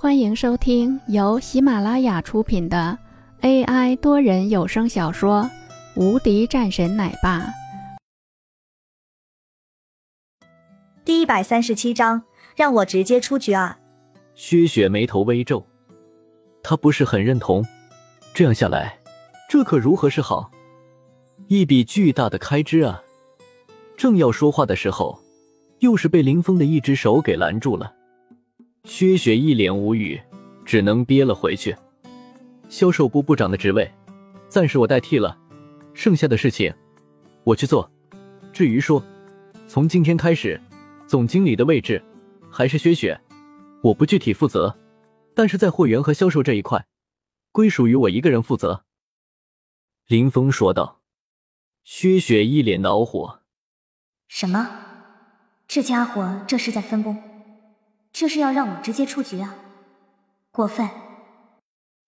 欢迎收听由喜马拉雅出品的 AI 多人有声小说《无敌战神奶爸》第一百三十七章，让我直接出局啊！薛雪眉头微皱，她不是很认同。这样下来，这可如何是好？一笔巨大的开支啊！正要说话的时候，又是被林峰的一只手给拦住了。薛雪一脸无语，只能憋了回去。销售部部长的职位，暂时我代替了，剩下的事情我去做。至于说从今天开始，总经理的位置还是薛雪，我不具体负责，但是在货源和销售这一块，归属于我一个人负责。林峰说道。薛雪一脸恼火：“什么？这家伙这是在分工？”这是要让我直接出局啊！过分！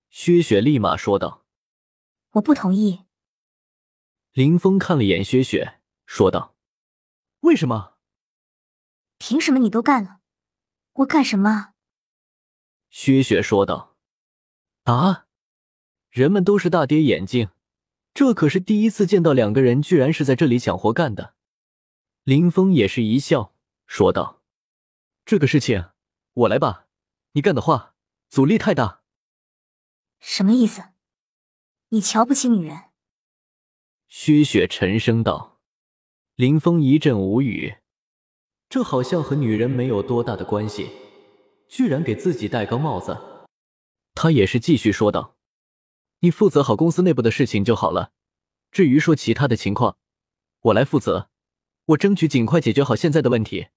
薛雪立马说道：“我不同意。”林峰看了眼薛雪，说道：“为什么？凭什么你都干了，我干什么？”薛雪说道：“啊！人们都是大跌眼镜，这可是第一次见到两个人居然是在这里抢活干的。”林峰也是一笑，说道。这个事情我来吧，你干的话阻力太大。什么意思？你瞧不起女人？薛雪沉声道。林峰一阵无语，这好像和女人没有多大的关系，居然给自己戴高帽子。他也是继续说道：“你负责好公司内部的事情就好了，至于说其他的情况，我来负责，我争取尽快解决好现在的问题。”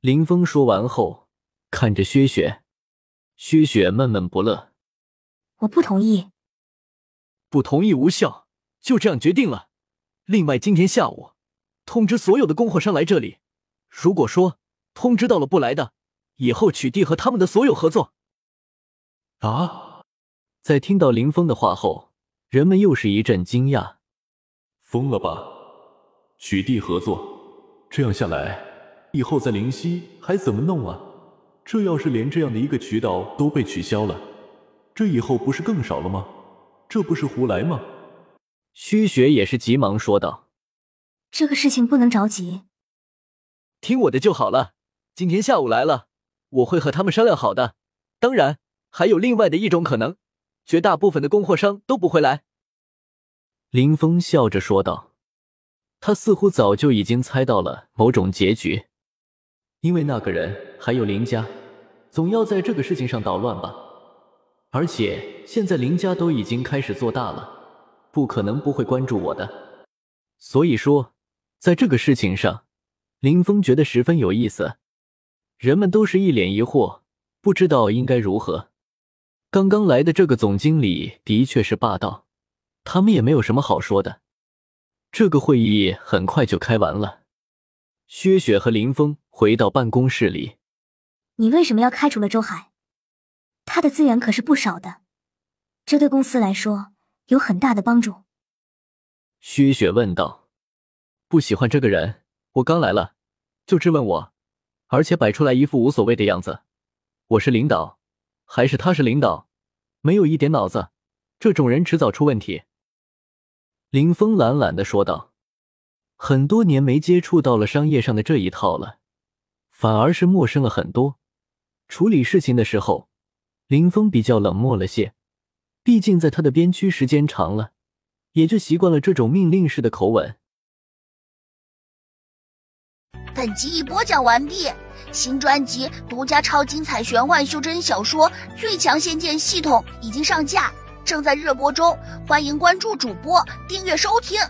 林峰说完后，看着薛雪，薛雪闷闷不乐：“我不同意，不同意无效，就这样决定了。另外，今天下午通知所有的供货商来这里。如果说通知到了不来的，以后取缔和他们的所有合作。”啊！在听到林峰的话后，人们又是一阵惊讶：“疯了吧？取缔合作？这样下来……”以后在灵溪还怎么弄啊？这要是连这样的一个渠道都被取消了，这以后不是更少了吗？这不是胡来吗？虚雪也是急忙说道：“这个事情不能着急，听我的就好了。今天下午来了，我会和他们商量好的。当然，还有另外的一种可能，绝大部分的供货商都不会来。”林峰笑着说道，他似乎早就已经猜到了某种结局。因为那个人还有林家，总要在这个事情上捣乱吧。而且现在林家都已经开始做大了，不可能不会关注我的。所以说，在这个事情上，林峰觉得十分有意思。人们都是一脸疑惑，不知道应该如何。刚刚来的这个总经理的确是霸道，他们也没有什么好说的。这个会议很快就开完了。薛雪和林峰回到办公室里。你为什么要开除了周海？他的资源可是不少的，这对公司来说有很大的帮助。薛雪问道：“不喜欢这个人，我刚来了就质问我，而且摆出来一副无所谓的样子。我是领导，还是他是领导？没有一点脑子，这种人迟早出问题。”林峰懒懒的说道。很多年没接触到了商业上的这一套了，反而是陌生了很多。处理事情的时候，林峰比较冷漠了些，毕竟在他的边区时间长了，也就习惯了这种命令式的口吻。本集已播讲完毕，新专辑独家超精彩玄幻修真小说《最强仙剑系统》已经上架，正在热播中，欢迎关注主播，订阅收听。